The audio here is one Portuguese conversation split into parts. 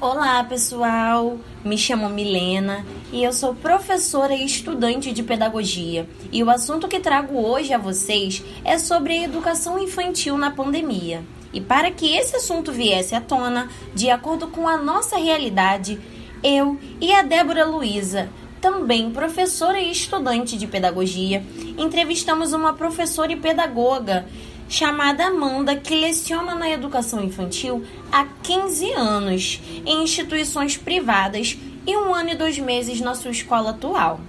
Olá, pessoal. Me chamo Milena e eu sou professora e estudante de pedagogia. E o assunto que trago hoje a vocês é sobre a educação infantil na pandemia. E para que esse assunto viesse à tona, de acordo com a nossa realidade, eu e a Débora Luiza, também professora e estudante de pedagogia, entrevistamos uma professora e pedagoga chamada Amanda, que leciona na educação infantil há 15 anos em instituições privadas e um ano e dois meses na sua escola atual.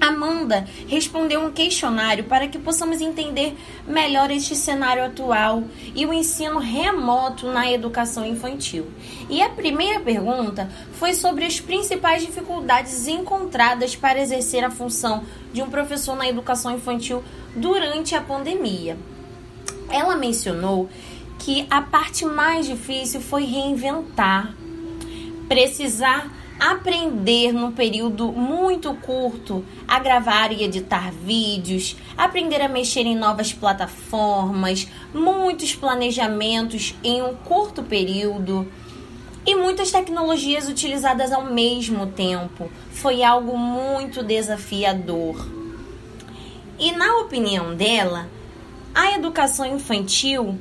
Amanda respondeu um questionário para que possamos entender melhor este cenário atual e o ensino remoto na educação infantil. E a primeira pergunta foi sobre as principais dificuldades encontradas para exercer a função de um professor na educação infantil durante a pandemia. Ela mencionou que a parte mais difícil foi reinventar, precisar aprender num período muito curto a gravar e editar vídeos, aprender a mexer em novas plataformas, muitos planejamentos em um curto período e muitas tecnologias utilizadas ao mesmo tempo. Foi algo muito desafiador. E na opinião dela, a educação infantil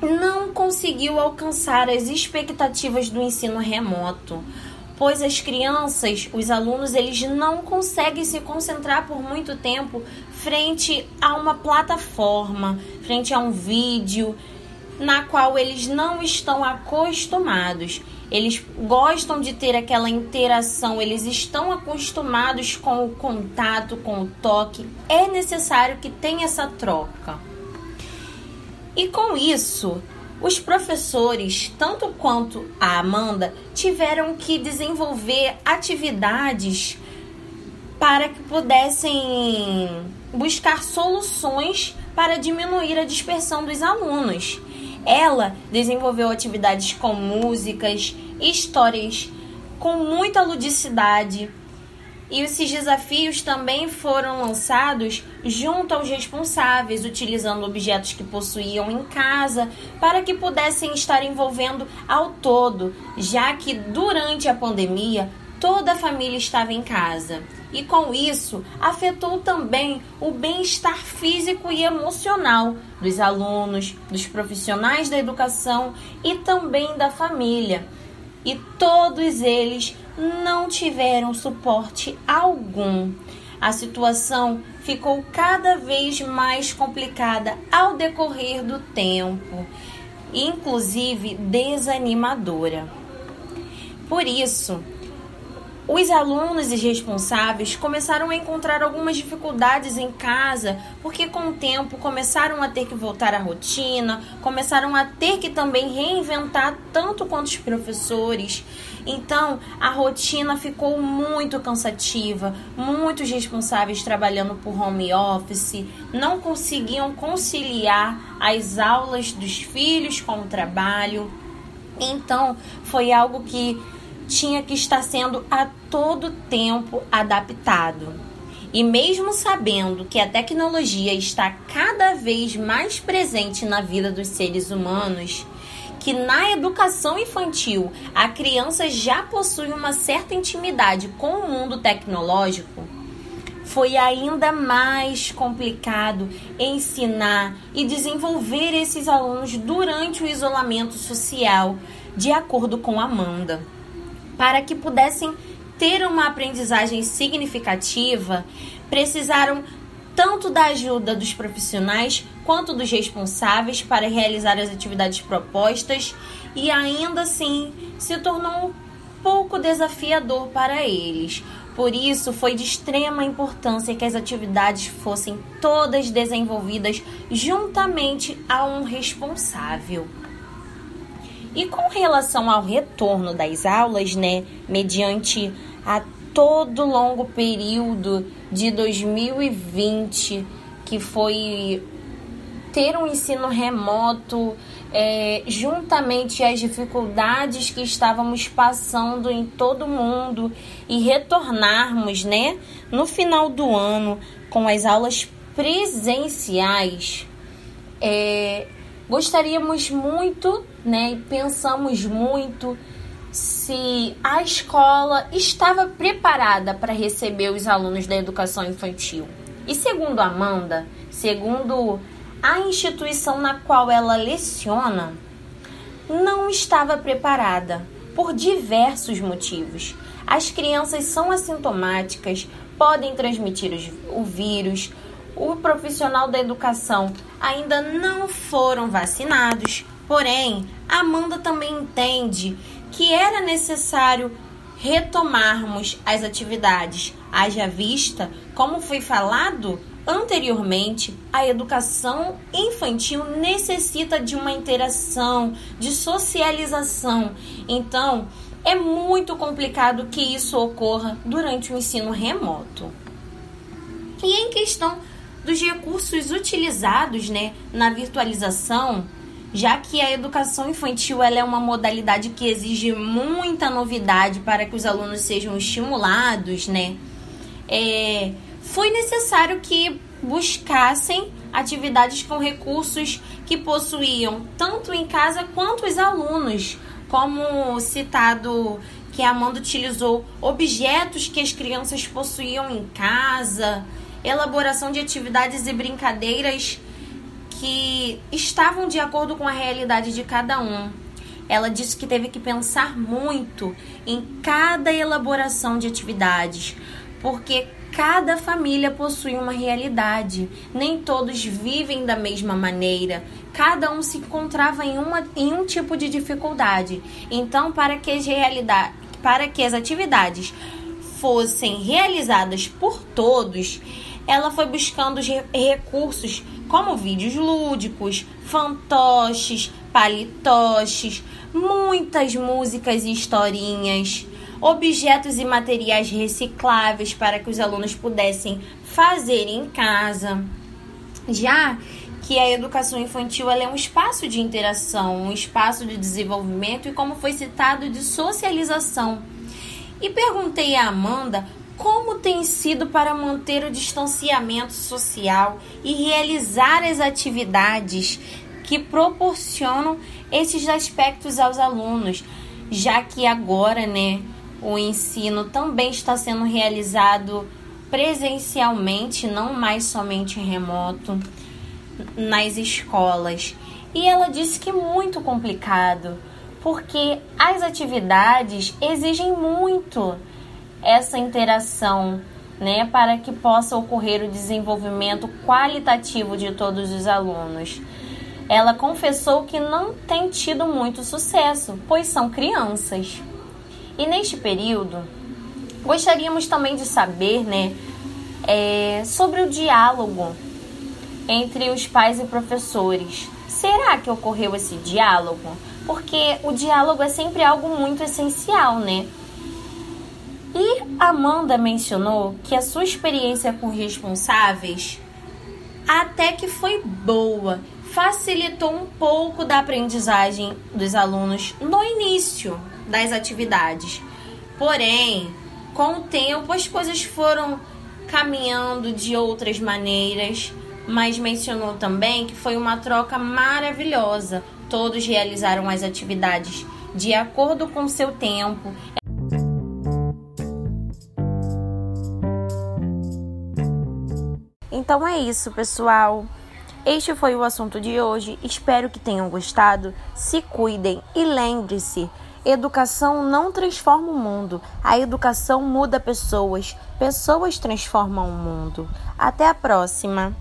não conseguiu alcançar as expectativas do ensino remoto pois as crianças, os alunos, eles não conseguem se concentrar por muito tempo frente a uma plataforma, frente a um vídeo na qual eles não estão acostumados. Eles gostam de ter aquela interação, eles estão acostumados com o contato, com o toque. É necessário que tenha essa troca. E com isso, os professores, tanto quanto a Amanda, tiveram que desenvolver atividades para que pudessem buscar soluções para diminuir a dispersão dos alunos. Ela desenvolveu atividades com músicas, histórias com muita ludicidade, e esses desafios também foram lançados junto aos responsáveis, utilizando objetos que possuíam em casa para que pudessem estar envolvendo ao todo, já que durante a pandemia toda a família estava em casa. E com isso, afetou também o bem-estar físico e emocional dos alunos, dos profissionais da educação e também da família. E todos eles não tiveram suporte algum. A situação ficou cada vez mais complicada ao decorrer do tempo, inclusive desanimadora. Por isso, os alunos e responsáveis começaram a encontrar algumas dificuldades em casa, porque com o tempo começaram a ter que voltar à rotina, começaram a ter que também reinventar tanto quanto os professores. Então, a rotina ficou muito cansativa, muitos responsáveis trabalhando por home office, não conseguiam conciliar as aulas dos filhos com o trabalho. Então, foi algo que tinha que estar sendo a todo tempo adaptado. E mesmo sabendo que a tecnologia está cada vez mais presente na vida dos seres humanos, que na educação infantil a criança já possui uma certa intimidade com o mundo tecnológico, foi ainda mais complicado ensinar e desenvolver esses alunos durante o isolamento social, de acordo com Amanda para que pudessem ter uma aprendizagem significativa, precisaram tanto da ajuda dos profissionais quanto dos responsáveis para realizar as atividades propostas e ainda assim se tornou um pouco desafiador para eles. Por isso, foi de extrema importância que as atividades fossem todas desenvolvidas juntamente a um responsável. E com relação ao retorno das aulas, né, mediante a todo longo período de 2020, que foi ter um ensino remoto, é, juntamente às dificuldades que estávamos passando em todo mundo e retornarmos, né, no final do ano com as aulas presenciais é, gostaríamos muito, né, pensamos muito se a escola estava preparada para receber os alunos da educação infantil. E segundo Amanda, segundo a instituição na qual ela leciona, não estava preparada por diversos motivos. As crianças são assintomáticas, podem transmitir o vírus, o profissional da educação ainda não foram vacinados. Porém, Amanda também entende que era necessário retomarmos as atividades, haja vista, como foi falado anteriormente, a educação infantil necessita de uma interação, de socialização. Então, é muito complicado que isso ocorra durante o ensino remoto. E em questão dos recursos utilizados né, na virtualização, já que a educação infantil ela é uma modalidade que exige muita novidade para que os alunos sejam estimulados, né? É, foi necessário que buscassem atividades com recursos que possuíam tanto em casa quanto os alunos, como citado que a Amanda utilizou objetos que as crianças possuíam em casa, elaboração de atividades e brincadeiras que estavam de acordo com a realidade de cada um. Ela disse que teve que pensar muito em cada elaboração de atividades, porque cada família possui uma realidade, nem todos vivem da mesma maneira, cada um se encontrava em, uma, em um tipo de dificuldade. Então, para que as, realidade, para que as atividades fossem realizadas por todos, ela foi buscando os recursos como vídeos lúdicos, fantoches, palitoches, muitas músicas e historinhas, objetos e materiais recicláveis para que os alunos pudessem fazer em casa. Já que a educação infantil é um espaço de interação, um espaço de desenvolvimento e, como foi citado, de socialização. E perguntei a Amanda como tem sido para manter o distanciamento social e realizar as atividades que proporcionam esses aspectos aos alunos, já que agora, né, o ensino também está sendo realizado presencialmente, não mais somente remoto, nas escolas. E ela disse que é muito complicado, porque as atividades exigem muito essa interação, né, para que possa ocorrer o desenvolvimento qualitativo de todos os alunos. Ela confessou que não tem tido muito sucesso, pois são crianças. E neste período, gostaríamos também de saber, né, é, sobre o diálogo entre os pais e professores. Será que ocorreu esse diálogo? Porque o diálogo é sempre algo muito essencial, né? E Amanda mencionou que a sua experiência com responsáveis até que foi boa, facilitou um pouco da aprendizagem dos alunos no início das atividades. Porém, com o tempo as coisas foram caminhando de outras maneiras, mas mencionou também que foi uma troca maravilhosa. Todos realizaram as atividades de acordo com seu tempo. Então é isso, pessoal. Este foi o assunto de hoje. Espero que tenham gostado. Se cuidem e lembre-se: educação não transforma o mundo, a educação muda pessoas, pessoas transformam o mundo. Até a próxima!